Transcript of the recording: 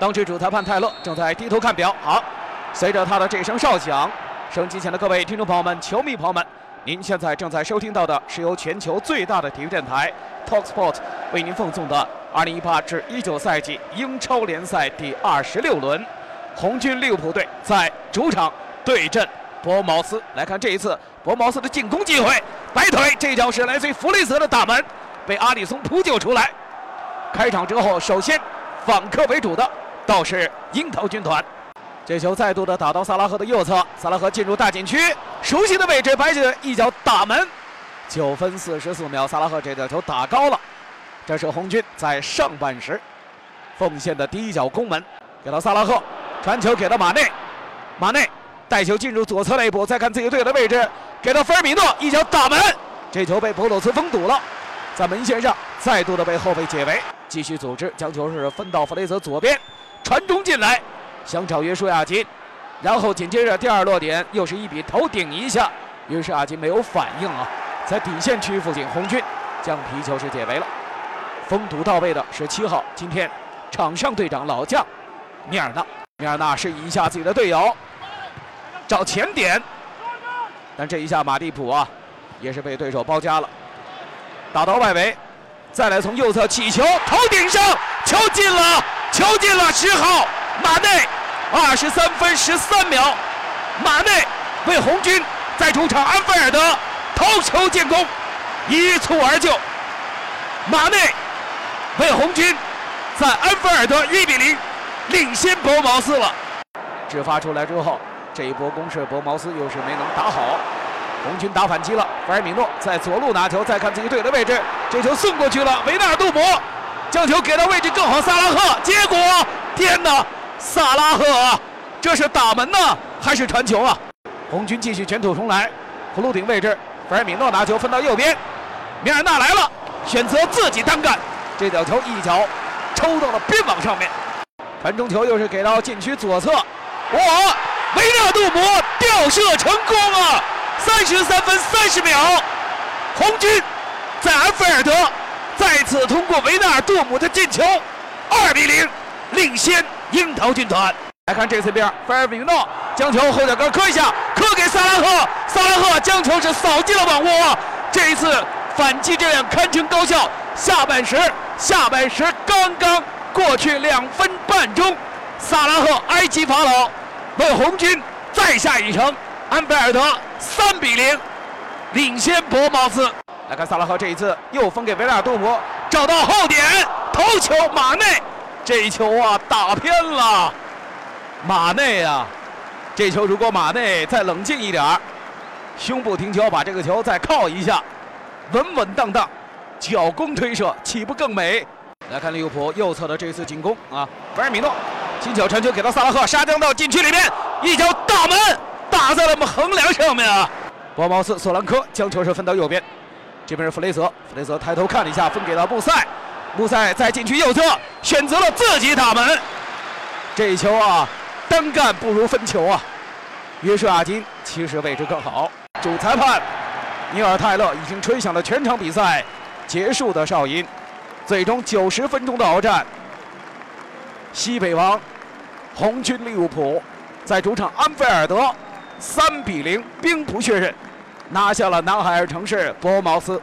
当值主裁判泰勒正在低头看表。好，随着他的这声哨响，收音机前的各位听众朋友们、球迷朋友们，您现在正在收听到的是由全球最大的体育电台 Talksport 为您奉送的2018至19赛季英超联赛第二十六轮，红军利物浦队在主场对阵博茅斯。来看这一次博茅斯的进攻机会，摆腿，这脚是来自于弗雷泽的大门，被阿里松扑救出来。开场之后，首先反客为主的。倒是樱桃军团，这球再度的打到萨拉赫的右侧，萨拉赫进入大禁区，熟悉的位置，白起一脚打门。九分四十四秒，萨拉赫这脚球打高了，这是红军在上半时奉献的第一脚攻门。给到萨拉赫，传球给到马内，马内带球进入左侧内部，再看自己队友的位置，给到菲尔米诺一脚打门，这球被博洛斯封堵了，在门线上再度的被后卫解围，继续组织将球是分到弗雷泽左边。传中进来，想找约束亚金，然后紧接着第二落点又是一笔头顶一下，约书亚金没有反应啊，在底线区附近，红军将皮球是解围了。封堵到位的是七号，今天场上队长老将米尔纳，米尔纳示意一下自己的队友找前点，但这一下马蒂普啊也是被对手包夹了，打到外围，再来从右侧起球，头顶上球进了。球进了，十号马内，二十三分十三秒，马内为红军在主场安菲尔德头球建功，一蹴而就。马内为红军在安菲尔德一比零领先博茅斯了。制发出来之后，这一波攻势博茅斯又是没能打好，红军打反击了。弗尔米诺在左路拿球，再看自己队的位置，这球送过去了，维纳杜姆。将球给到位置更好，萨拉赫，结果天哪，萨拉赫，这是打门呢还是传球啊？红军继续卷土重来，葫芦顶位置，菲尔米诺拿球分到右边，米尔纳来了，选择自己单干，这脚球一脚抽到了边网上面，传中球又是给到禁区左侧，哇，维纳杜姆吊射成功啊！三十三分三十秒，红军在安菲尔德。再次通过维纳尔杜姆的进球，二比零领先樱桃军团。来看这次边，菲尔米诺将球后脚跟磕一下，磕给萨拉赫，萨拉赫将球是扫进了网窝。这一次反击这样堪称高效。下半时，下半时刚刚过去两分半钟，萨拉赫埃及法老为红军再下一城，安菲尔德三比零领先博茅斯。来看萨拉赫这一次又分给维拉尔杜姆，找到后点头球，马内这一球啊打偏了，马内啊，这球如果马内再冷静一点儿胸部停球把这个球再靠一下，稳稳当当，脚弓推射岂不更美？来看利物浦右侧的这一次进攻啊，菲尔米诺轻巧传球给到萨拉赫，杀将到禁区里面，一脚大门打在了我们横梁上面啊，博茅斯索兰科将球是分到右边。这边是弗雷泽，弗雷泽抬头看了一下，分给了穆塞，穆塞在禁区右侧选择了自己打门，这一球啊，单干不如分球啊。约书亚金其实位置更好。主裁判尼尔泰勒已经吹响了全场比赛结束的哨音，最终九十分钟的鏖战，西北王红军利物浦在主场安菲尔德三比零兵不血刃。拿下了南海尔城市博茅斯。